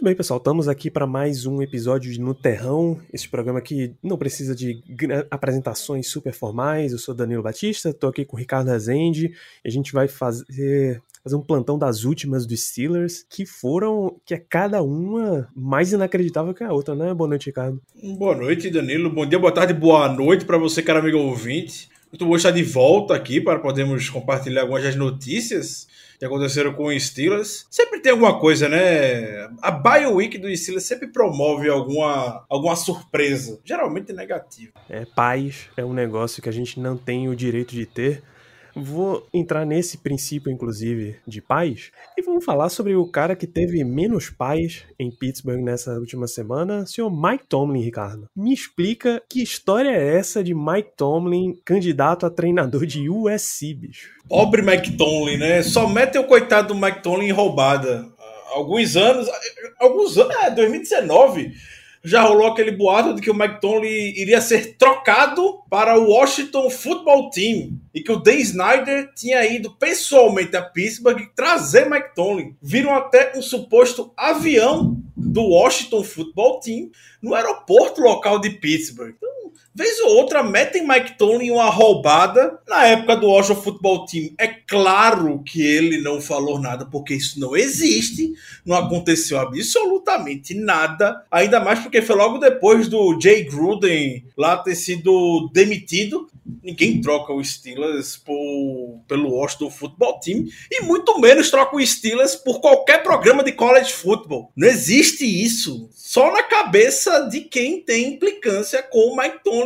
Muito bem, pessoal, estamos aqui para mais um episódio de No Terrão, esse programa que não precisa de apresentações super formais. Eu sou Danilo Batista, estou aqui com o Ricardo Rezende e a gente vai fazer, fazer um plantão das últimas dos Steelers, que foram, que é cada uma mais inacreditável que a outra, né? Boa noite, Ricardo. Boa noite, Danilo. Bom dia, boa tarde, boa noite para você, cara amigo ouvinte. Muito estar de volta aqui para podermos compartilhar algumas das notícias que aconteceram com os Steelers. Sempre tem alguma coisa, né? A Bye Week do Steelers sempre promove alguma, alguma surpresa, geralmente negativa. É, paz é um negócio que a gente não tem o direito de ter. Vou entrar nesse princípio, inclusive, de paz, e vamos falar sobre o cara que teve menos paz em Pittsburgh nessa última semana, o senhor Mike Tomlin, Ricardo. Me explica que história é essa de Mike Tomlin, candidato a treinador de USC, bicho? Pobre Mike Tomlin, né? Só metem o coitado do Mike Tomlin em roubada. Alguns anos, alguns anos, é, 2019, já rolou aquele boato de que o Tomlin iria ser trocado para o Washington Football Team e que o Dan Snyder tinha ido pessoalmente a Pittsburgh trazer Mike. Viram até um suposto avião do Washington Football Team no aeroporto local de Pittsburgh. Então, Vez ou outra metem Mike Tomlin uma roubada. Na época do Washington Football Team, é claro que ele não falou nada, porque isso não existe. Não aconteceu absolutamente nada. Ainda mais porque foi logo depois do Jay Gruden lá ter sido demitido. Ninguém troca o Steelers por, pelo Washington Football Team. E muito menos troca o Steelers por qualquer programa de college football. Não existe isso. Só na cabeça de quem tem implicância com o Mike Tomlin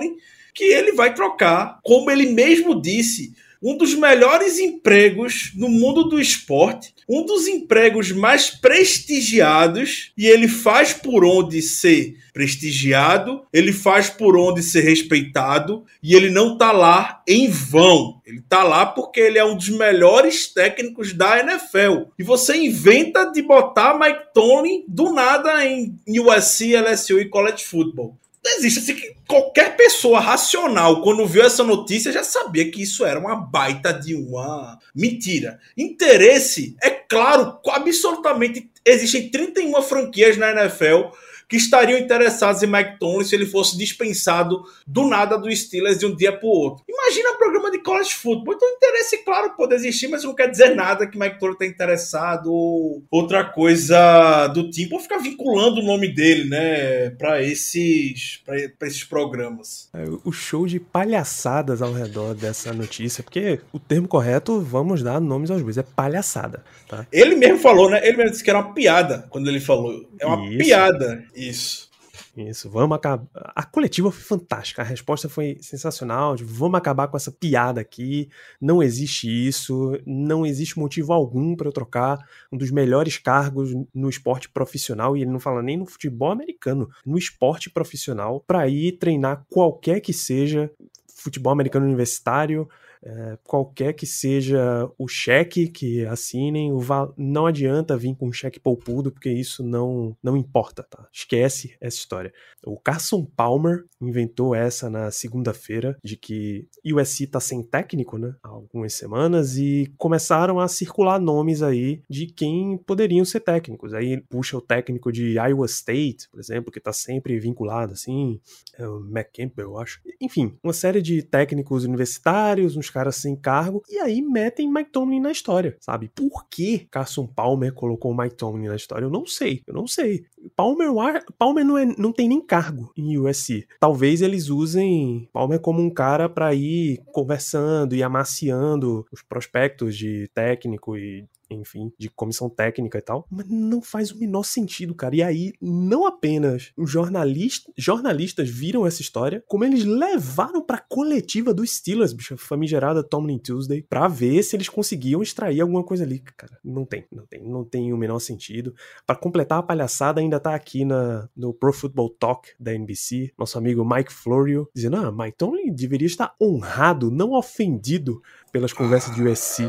que ele vai trocar, como ele mesmo disse, um dos melhores empregos no mundo do esporte, um dos empregos mais prestigiados, e ele faz por onde ser prestigiado, ele faz por onde ser respeitado, e ele não tá lá em vão. Ele tá lá porque ele é um dos melhores técnicos da NFL. E você inventa de botar Mike Tomlin do nada em USC, LSU e college football. Existe assim que qualquer pessoa racional, quando viu essa notícia, já sabia que isso era uma baita de uma mentira. Interesse, é claro, absolutamente. Existem 31 franquias na NFL que estariam interessados em Mike Tomlin se ele fosse dispensado do nada do Steelers de um dia para o outro. Imagina o programa de college football. Então, interesse, claro, pode existir, mas não quer dizer nada que Mike Tomlin está interessado ou outra coisa do tipo, ou ficar vinculando o nome dele, né, para esses, pra esses programas. É, o show de palhaçadas ao redor dessa notícia, porque o termo correto, vamos dar nomes aos bois, é palhaçada, tá? Ele mesmo falou, né? Ele mesmo disse que era uma piada quando ele falou. É uma Isso. piada. Isso. Isso, vamos acabar. A coletiva foi fantástica, a resposta foi sensacional. de Vamos acabar com essa piada aqui. Não existe isso, não existe motivo algum para eu trocar um dos melhores cargos no esporte profissional. E ele não fala nem no futebol americano, no esporte profissional, para ir treinar qualquer que seja futebol americano universitário. É, qualquer que seja o cheque que assinem, o val- não adianta vir com um cheque poupudo, porque isso não, não importa, tá? Esquece essa história. O Carson Palmer inventou essa na segunda-feira, de que USC tá sem técnico, né? Há algumas semanas, e começaram a circular nomes aí de quem poderiam ser técnicos. Aí puxa o técnico de Iowa State, por exemplo, que tá sempre vinculado, assim, é o McCampbell, eu acho. Enfim, uma série de técnicos universitários, uns caras sem cargo, e aí metem Mike Tomlin na história, sabe? Por que Carson Palmer colocou Mike Tomlin na história? Eu não sei, eu não sei. Palmer, Palmer não, é- não tem nem cargo em USC. Talvez eles usem Palmer como um cara pra ir conversando e amaciando os prospectos de técnico e enfim, de comissão técnica e tal, mas não faz o menor sentido, cara. E aí, não apenas os jornalista, jornalistas viram essa história, como eles levaram pra coletiva do Steelers, bicho, famigerada Tomlin Tuesday, pra ver se eles conseguiam extrair alguma coisa ali, cara. Não tem, não tem, não tem o menor sentido. Para completar a palhaçada, ainda tá aqui na, no Pro Football Talk da NBC, nosso amigo Mike Florio, dizendo: ah, Mike Tomlin deveria estar honrado, não ofendido pelas conversas de USC.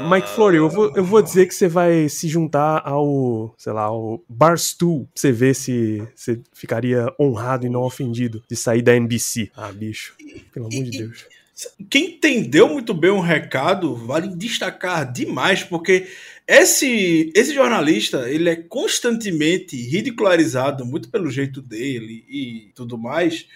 Mike Florio, eu vou, eu vou dizer que você vai se juntar ao, sei lá, ao Barstool, pra você ver se você ficaria honrado e não ofendido de sair da NBC. Ah, bicho, pelo amor de Deus. Quem entendeu muito bem o recado vale destacar demais, porque esse, esse jornalista ele é constantemente ridicularizado, muito pelo jeito dele e tudo mais.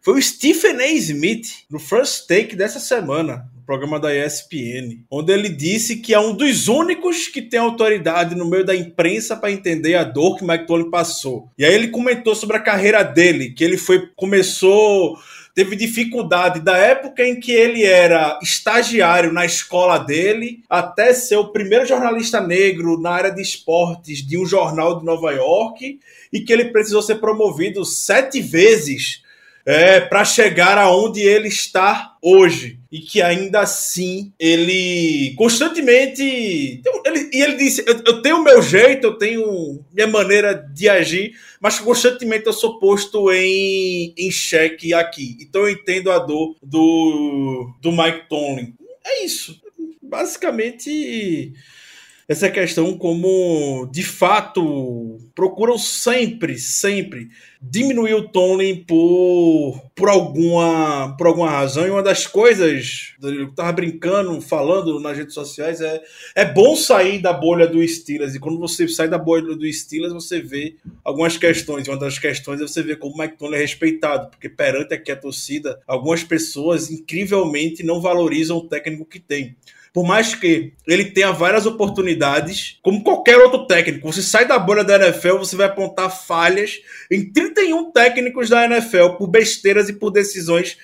Foi o Stephen A. Smith, no First Take dessa semana, programa da ESPN, onde ele disse que é um dos únicos que tem autoridade no meio da imprensa para entender a dor que Mike Tomlin passou. E aí ele comentou sobre a carreira dele, que ele foi começou teve dificuldade da época em que ele era estagiário na escola dele até ser o primeiro jornalista negro na área de esportes de um jornal de Nova York e que ele precisou ser promovido sete vezes é, para chegar aonde ele está hoje. E que ainda assim ele constantemente. Ele, e ele disse: eu, eu tenho meu jeito, eu tenho minha maneira de agir, mas constantemente eu sou posto em, em xeque aqui. Então eu entendo a dor do, do Mike Tomlin. É isso. Basicamente essa questão como de fato procuram sempre, sempre diminuir o Tomlin por, por, alguma, por alguma razão. E uma das coisas, eu tava brincando, falando nas redes sociais, é, é bom sair da bolha do Steelers. E quando você sai da bolha do Steelers, você vê algumas questões. E uma das questões é você ver como o Mike Tomlin é respeitado, porque perante aqui a torcida, algumas pessoas incrivelmente não valorizam o técnico que tem por mais que ele tenha várias oportunidades, como qualquer outro técnico, você sai da bolha da NFL, você vai apontar falhas em 31 técnicos da NFL por besteiras e por decisões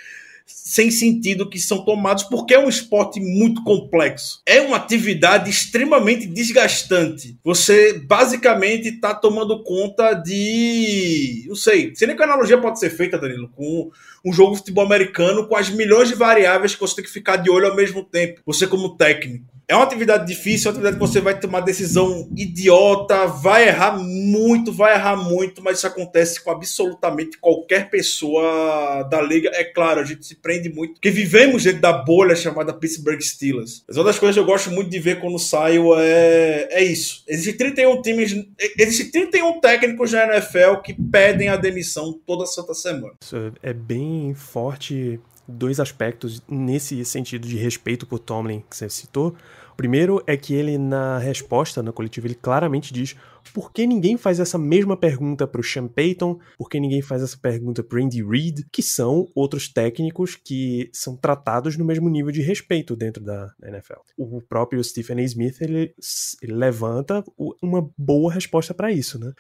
sem sentido que são tomados, porque é um esporte muito complexo. É uma atividade extremamente desgastante. Você basicamente está tomando conta de. Não sei, sei nem que analogia pode ser feita, Danilo, com um jogo de futebol americano com as milhões de variáveis que você tem que ficar de olho ao mesmo tempo. Você, como técnico. É uma atividade difícil, é uma atividade que você vai tomar decisão idiota, vai errar muito, vai errar muito, mas isso acontece com absolutamente qualquer pessoa da liga. É claro, a gente se prende muito, porque vivemos dentro da bolha chamada Pittsburgh Steelers. Mas uma das coisas que eu gosto muito de ver quando saio é, é isso. Existem 31 times, existem 31 técnicos na NFL que pedem a demissão toda santa semana. Isso é bem forte dois aspectos nesse sentido de respeito por Tomlin que você citou. Primeiro é que ele, na resposta na coletiva, ele claramente diz por que ninguém faz essa mesma pergunta para o Sean Payton, por que ninguém faz essa pergunta para Andy Reid, que são outros técnicos que são tratados no mesmo nível de respeito dentro da NFL. O próprio Stephen A. Smith ele, ele levanta uma boa resposta para isso, né?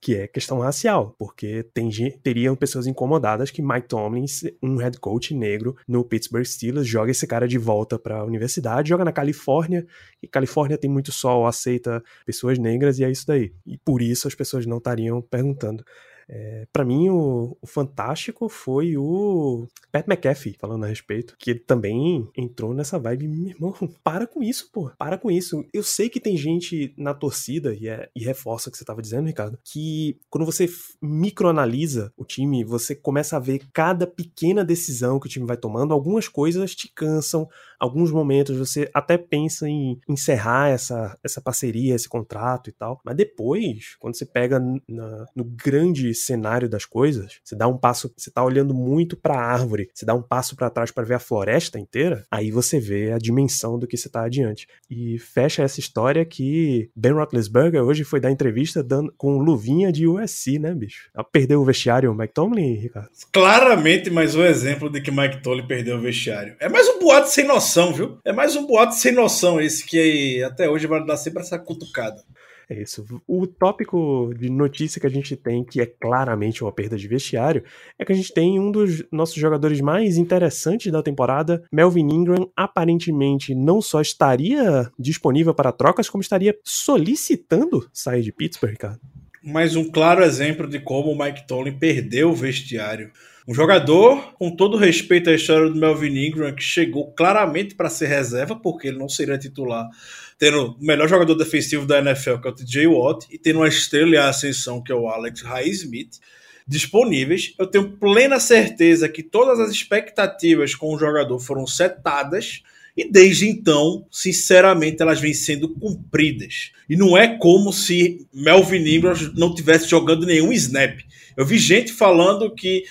que é questão racial, porque tem, teriam pessoas incomodadas que Mike Tomlin, um head coach negro no Pittsburgh Steelers, joga esse cara de volta para a universidade, joga na Califórnia, e Califórnia tem muito sol, aceita pessoas negras e é isso daí. E por isso as pessoas não estariam perguntando. É, para mim, o, o, fantástico foi o Pat McAfee falando a respeito, que ele também entrou nessa vibe. Meu irmão, para com isso, pô, para com isso. Eu sei que tem gente na torcida, e, é, e reforça o que você tava dizendo, Ricardo, que quando você microanalisa o time, você começa a ver cada pequena decisão que o time vai tomando, algumas coisas te cansam, alguns momentos você até pensa em encerrar essa, essa parceria, esse contrato e tal, mas depois, quando você pega na, no grande cenário das coisas, você dá um passo, você tá olhando muito para a árvore, você dá um passo para trás para ver a floresta inteira, aí você vê a dimensão do que você tá adiante. E fecha essa história que Ben Roethlisberger hoje foi dar entrevista dando, com luvinha de USC, né, bicho? Perdeu o vestiário o Mike Tomlin, Ricardo? Claramente mais um exemplo de que Mike Tomlin perdeu o vestiário. É mais um boato sem noção, viu? É mais um boato sem noção esse que até hoje vai dar sempre essa cutucada. É isso. O tópico de notícia que a gente tem, que é claramente uma perda de vestiário, é que a gente tem um dos nossos jogadores mais interessantes da temporada, Melvin Ingram, aparentemente não só estaria disponível para trocas, como estaria solicitando sair de Pittsburgh, cara. Mais um claro exemplo de como o Mike Tomlin perdeu o vestiário. Um jogador, com todo respeito à história do Melvin Ingram, que chegou claramente para ser reserva, porque ele não seria titular, tendo o melhor jogador defensivo da NFL, que é o TJ Watt, e tendo uma estrela em ascensão, que é o Alex Highsmith, disponíveis. Eu tenho plena certeza que todas as expectativas com o jogador foram setadas. E desde então, sinceramente, elas vêm sendo cumpridas. E não é como se Melvin Ingram não tivesse jogando nenhum snap. Eu vi gente falando que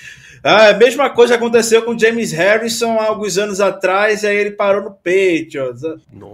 ah, a mesma coisa aconteceu com James Harrison há alguns anos atrás, e aí ele parou no Patriots.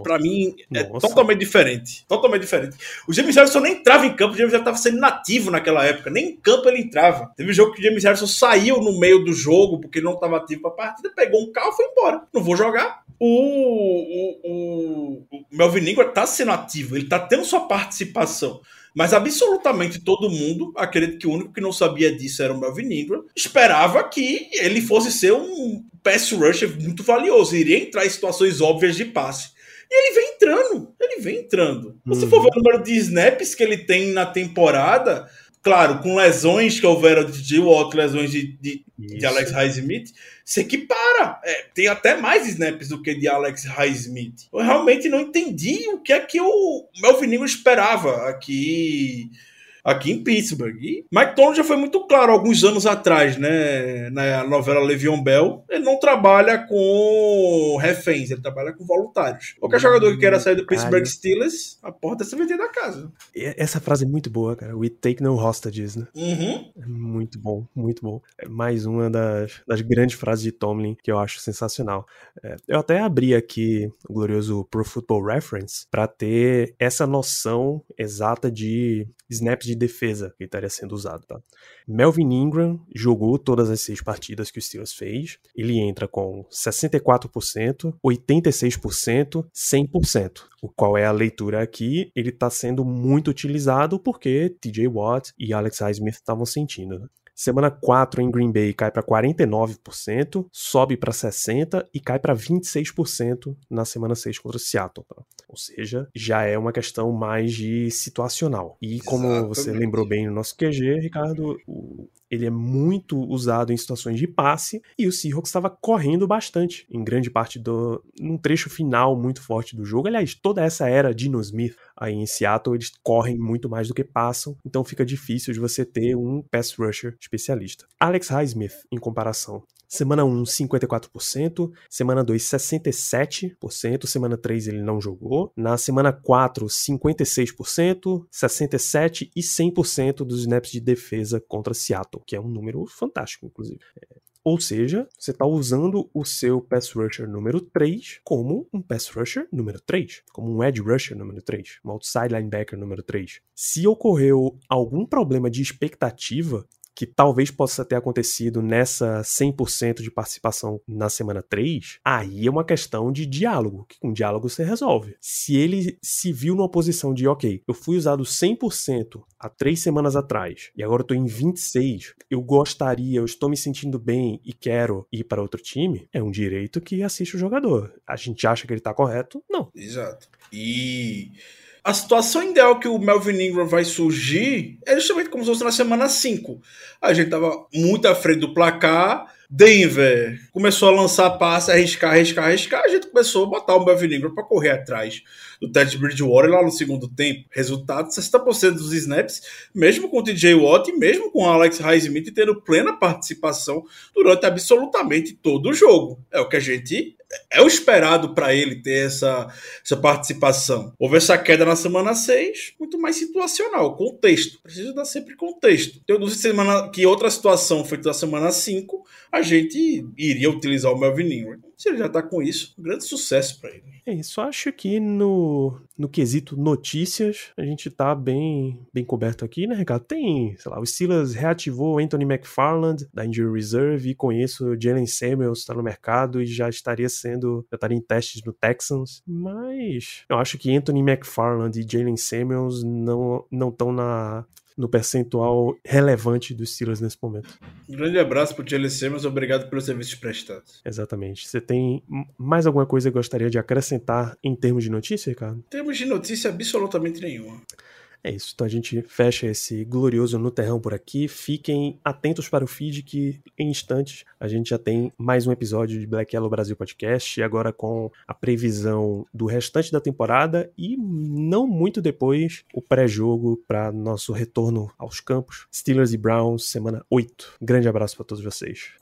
Para mim, é Nossa. totalmente diferente. Totalmente diferente. O James Harrison nem entrava em campo, o James já estava sendo nativo naquela época. Nem em campo ele entrava. Teve um jogo que o James Harrison saiu no meio do jogo, porque ele não estava ativo para a partida, pegou um carro e foi embora. Não vou jogar. O, o, o, o Melvin Ingram tá sendo ativo, ele tá tendo sua participação. Mas absolutamente todo mundo, acredito que o único que não sabia disso era o Melvin Ingram, esperava que ele fosse ser um pass rusher muito valioso, iria entrar em situações óbvias de passe. E ele vem entrando, ele vem entrando. Uhum. Se for ver o número de snaps que ele tem na temporada, claro, com lesões que houveram de Watt, lesões de, de, de Alex Highsmith, se equipara. É, tem até mais snaps do que de Alex Highsmith. Eu realmente não entendi o que é que o Melvin Ingram esperava aqui aqui em Pittsburgh. E Mike Tomlin já foi muito claro alguns anos atrás, né, na novela Le'Veon Bell, ele não trabalha com reféns, ele trabalha com voluntários. Qualquer hum, jogador que queira sair do Pittsburgh Steelers, a porta se vender da casa. Essa frase é muito boa, cara. We take no hostages, né? Uhum. É muito bom, muito bom. É mais uma das, das grandes frases de Tomlin que eu acho sensacional. É, eu até abri aqui o glorioso Pro Football Reference para ter essa noção exata de snaps de defesa que estaria sendo usado, tá? Melvin Ingram jogou todas as seis partidas que o Steelers fez. Ele entra com 64%, 86%, 100%. O qual é a leitura aqui? Ele está sendo muito utilizado porque TJ Watt e Alex Highsmith estavam sentindo. Né? Semana 4 em Green Bay cai para 49%, sobe para 60% e cai para 26% na semana 6 contra o Seattle. Tá? Ou seja, já é uma questão mais de situacional. E como Exatamente. você lembrou bem no nosso QG, Ricardo, o, ele é muito usado em situações de passe e o Seahawks estava correndo bastante em grande parte do num trecho final muito forte do jogo. Aliás, toda essa era de Smith aí em Seattle, eles correm muito mais do que passam, então fica difícil de você ter um pass rusher especialista. Alex Highsmith, em comparação, Semana 1, 54%. Semana 2, 67%. Semana 3, ele não jogou. Na semana 4, 56%, 67% e 100% dos snaps de defesa contra Seattle, que é um número fantástico, inclusive. É, ou seja, você está usando o seu pass rusher número 3 como um pass rusher número 3, como um edge rusher número 3, um outside linebacker número 3. Se ocorreu algum problema de expectativa que talvez possa ter acontecido nessa 100% de participação na semana 3, aí é uma questão de diálogo, que com diálogo você resolve. Se ele se viu numa posição de, ok, eu fui usado 100% há três semanas atrás e agora eu tô em 26, eu gostaria, eu estou me sentindo bem e quero ir para outro time, é um direito que assiste o jogador. A gente acha que ele tá correto? Não. Exato. E a situação ideal que o Melvin Ingram vai surgir é justamente como se fosse na semana 5. A gente tava muito à frente do placar. Denver começou a lançar passe, arriscar, arriscar, arriscar. A gente começou a botar o Melvin Ingram para correr atrás do Ted Bridgewater lá no segundo tempo. Resultado: 60% dos snaps, mesmo com o TJ Watt e mesmo com o Alex Highsmith tendo plena participação durante absolutamente todo o jogo. É o que a gente é o esperado para ele ter essa, essa participação. Houve essa queda na semana 6, muito mais situacional, contexto. Precisa dar sempre contexto. Eu não sei semana, que outra situação foi na semana 5, a gente iria utilizar o Melvin Ingram. Se ele já tá com isso, um grande sucesso para ele. É isso, acho que no, no quesito notícias, a gente tá bem, bem coberto aqui, né, Ricardo? Tem, sei lá, o Steelers reativou Anthony McFarland da Injury Reserve e com isso Jalen Samuels está no mercado e já estaria sendo, já estaria em testes no Texans, mas eu acho que Anthony McFarland e Jalen Samuels não estão na no percentual relevante dos Steelers nesse momento. Um grande abraço pro Jalen Simmons, obrigado pelos serviços prestados. Exatamente. Você tem mais alguma coisa que gostaria de acrescentar em termos de notícia, Ricardo? Em termos de notícia, absolutamente nenhuma. É isso, então a gente fecha esse glorioso no terrão por aqui. Fiquem atentos para o feed que em instantes a gente já tem mais um episódio de Black Yellow Brasil Podcast, agora com a previsão do restante da temporada e não muito depois o pré-jogo para nosso retorno aos campos. Steelers e Browns, semana 8. Grande abraço para todos vocês.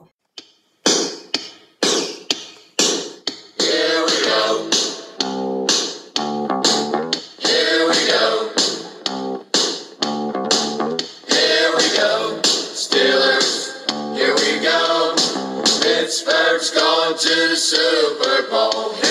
to the Super Bowl.